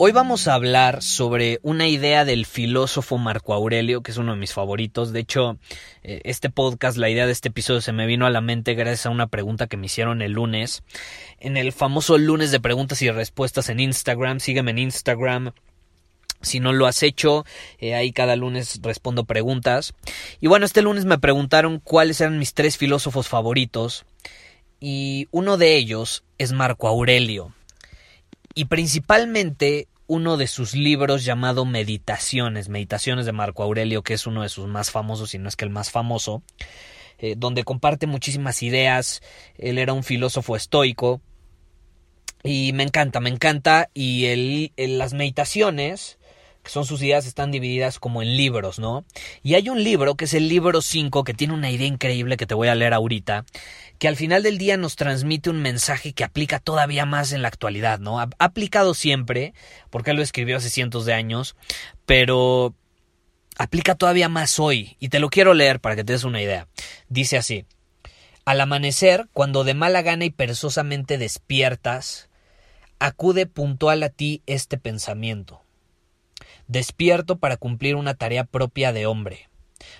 Hoy vamos a hablar sobre una idea del filósofo Marco Aurelio, que es uno de mis favoritos. De hecho, eh, este podcast, la idea de este episodio se me vino a la mente gracias a una pregunta que me hicieron el lunes. En el famoso lunes de preguntas y respuestas en Instagram. Sígueme en Instagram. Si no lo has hecho, eh, ahí cada lunes respondo preguntas. Y bueno, este lunes me preguntaron cuáles eran mis tres filósofos favoritos. Y uno de ellos es Marco Aurelio y principalmente uno de sus libros llamado Meditaciones, Meditaciones de Marco Aurelio, que es uno de sus más famosos, si no es que el más famoso, eh, donde comparte muchísimas ideas. Él era un filósofo estoico y me encanta, me encanta. Y el, las meditaciones son sus ideas, están divididas como en libros, ¿no? Y hay un libro que es el libro 5 que tiene una idea increíble que te voy a leer ahorita, que al final del día nos transmite un mensaje que aplica todavía más en la actualidad, ¿no? Ha aplicado siempre, porque él lo escribió hace cientos de años, pero aplica todavía más hoy, y te lo quiero leer para que te des una idea. Dice así, al amanecer, cuando de mala gana y perezosamente despiertas, acude puntual a ti este pensamiento despierto para cumplir una tarea propia de hombre.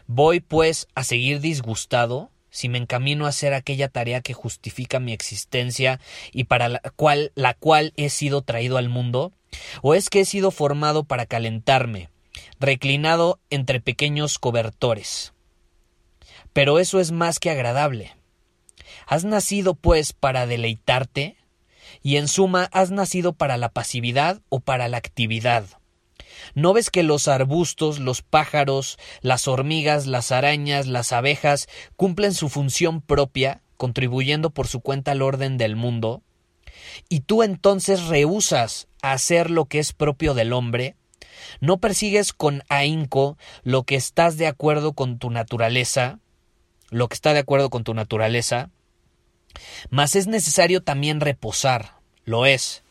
Voy, pues, a seguir disgustado si me encamino a hacer aquella tarea que justifica mi existencia y para la cual, la cual he sido traído al mundo, o es que he sido formado para calentarme, reclinado entre pequeños cobertores. Pero eso es más que agradable. Has nacido, pues, para deleitarte, y en suma has nacido para la pasividad o para la actividad. ¿No ves que los arbustos, los pájaros, las hormigas, las arañas, las abejas cumplen su función propia, contribuyendo por su cuenta al orden del mundo? ¿Y tú entonces rehusas hacer lo que es propio del hombre? ¿No persigues con ahínco lo que estás de acuerdo con tu naturaleza? Lo que está de acuerdo con tu naturaleza. Mas es necesario también reposar, lo es,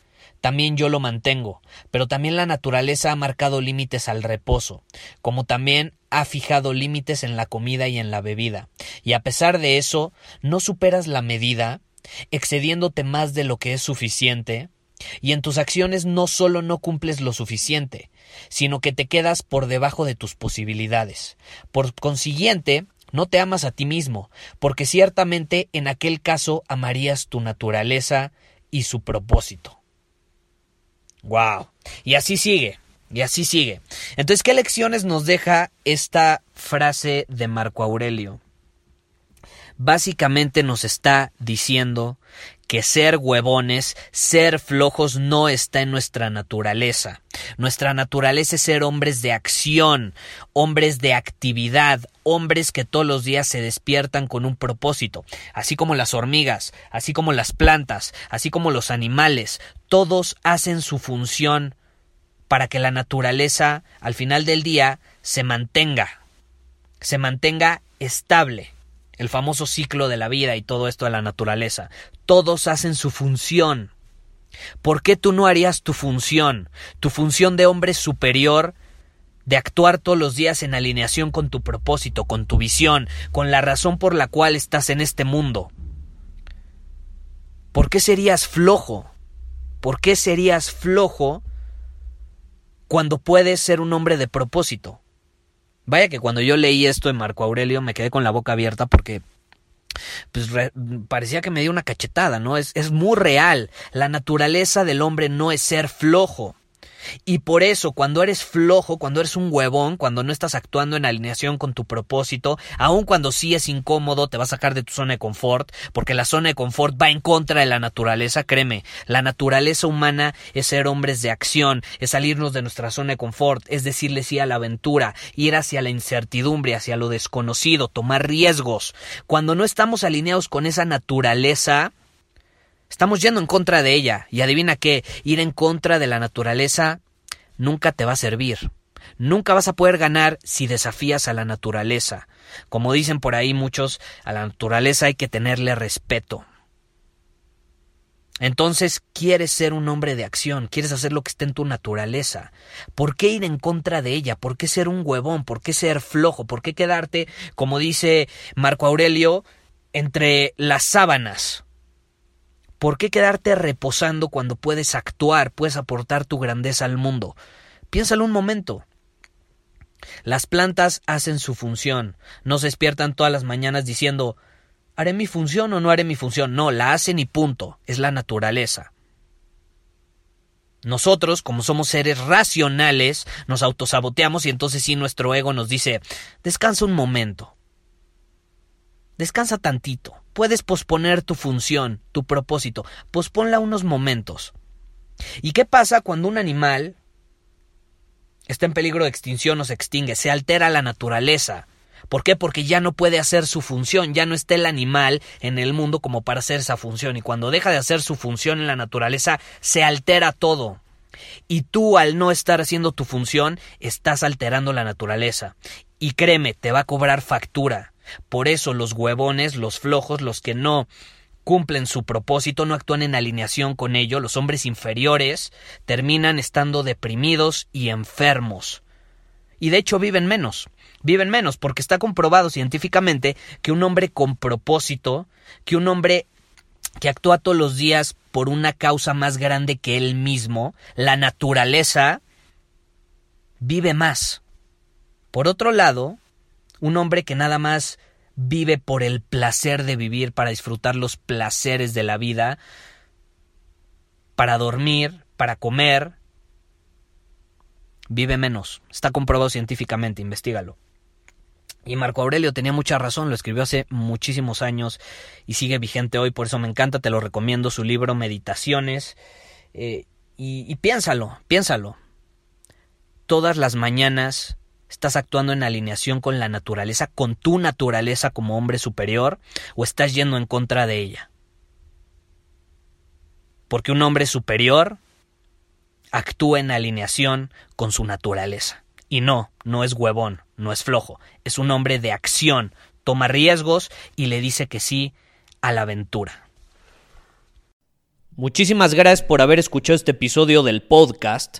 también yo lo mantengo, pero también la naturaleza ha marcado límites al reposo, como también ha fijado límites en la comida y en la bebida, y a pesar de eso, no superas la medida, excediéndote más de lo que es suficiente, y en tus acciones no solo no cumples lo suficiente, sino que te quedas por debajo de tus posibilidades. Por consiguiente, no te amas a ti mismo, porque ciertamente en aquel caso amarías tu naturaleza y su propósito. Wow. Y así sigue. Y así sigue. Entonces, ¿qué lecciones nos deja esta frase de Marco Aurelio? Básicamente nos está diciendo que ser huevones, ser flojos no está en nuestra naturaleza. Nuestra naturaleza es ser hombres de acción, hombres de actividad, hombres que todos los días se despiertan con un propósito, así como las hormigas, así como las plantas, así como los animales, todos hacen su función para que la naturaleza al final del día se mantenga, se mantenga estable el famoso ciclo de la vida y todo esto de la naturaleza. Todos hacen su función. ¿Por qué tú no harías tu función, tu función de hombre superior, de actuar todos los días en alineación con tu propósito, con tu visión, con la razón por la cual estás en este mundo? ¿Por qué serías flojo? ¿Por qué serías flojo cuando puedes ser un hombre de propósito? Vaya que cuando yo leí esto de Marco Aurelio me quedé con la boca abierta porque pues parecía que me dio una cachetada, ¿no? Es, es muy real. La naturaleza del hombre no es ser flojo. Y por eso, cuando eres flojo, cuando eres un huevón, cuando no estás actuando en alineación con tu propósito, aun cuando sí es incómodo, te va a sacar de tu zona de confort, porque la zona de confort va en contra de la naturaleza, créeme. La naturaleza humana es ser hombres de acción, es salirnos de nuestra zona de confort, es decirle sí a la aventura, ir hacia la incertidumbre, hacia lo desconocido, tomar riesgos. Cuando no estamos alineados con esa naturaleza, Estamos yendo en contra de ella. Y adivina qué, ir en contra de la naturaleza nunca te va a servir. Nunca vas a poder ganar si desafías a la naturaleza. Como dicen por ahí muchos, a la naturaleza hay que tenerle respeto. Entonces quieres ser un hombre de acción, quieres hacer lo que esté en tu naturaleza. ¿Por qué ir en contra de ella? ¿Por qué ser un huevón? ¿Por qué ser flojo? ¿Por qué quedarte, como dice Marco Aurelio, entre las sábanas? ¿Por qué quedarte reposando cuando puedes actuar, puedes aportar tu grandeza al mundo? Piénsalo un momento. Las plantas hacen su función, no se despiertan todas las mañanas diciendo ¿haré mi función o no haré mi función? No, la hacen y punto, es la naturaleza. Nosotros, como somos seres racionales, nos autosaboteamos y entonces sí nuestro ego nos dice descansa un momento, descansa tantito, Puedes posponer tu función, tu propósito, posponla unos momentos. ¿Y qué pasa cuando un animal está en peligro de extinción o se extingue? Se altera la naturaleza. ¿Por qué? Porque ya no puede hacer su función, ya no está el animal en el mundo como para hacer esa función y cuando deja de hacer su función en la naturaleza se altera todo. Y tú al no estar haciendo tu función estás alterando la naturaleza. Y créeme, te va a cobrar factura. Por eso los huevones, los flojos, los que no cumplen su propósito, no actúan en alineación con ello, los hombres inferiores terminan estando deprimidos y enfermos. Y de hecho viven menos, viven menos, porque está comprobado científicamente que un hombre con propósito, que un hombre que actúa todos los días por una causa más grande que él mismo, la naturaleza, vive más. Por otro lado, un hombre que nada más vive por el placer de vivir, para disfrutar los placeres de la vida, para dormir, para comer, vive menos. Está comprobado científicamente, investigalo. Y Marco Aurelio tenía mucha razón, lo escribió hace muchísimos años y sigue vigente hoy, por eso me encanta, te lo recomiendo, su libro Meditaciones. Eh, y, y piénsalo, piénsalo. Todas las mañanas ¿Estás actuando en alineación con la naturaleza, con tu naturaleza como hombre superior, o estás yendo en contra de ella? Porque un hombre superior actúa en alineación con su naturaleza. Y no, no es huevón, no es flojo, es un hombre de acción, toma riesgos y le dice que sí a la aventura. Muchísimas gracias por haber escuchado este episodio del podcast.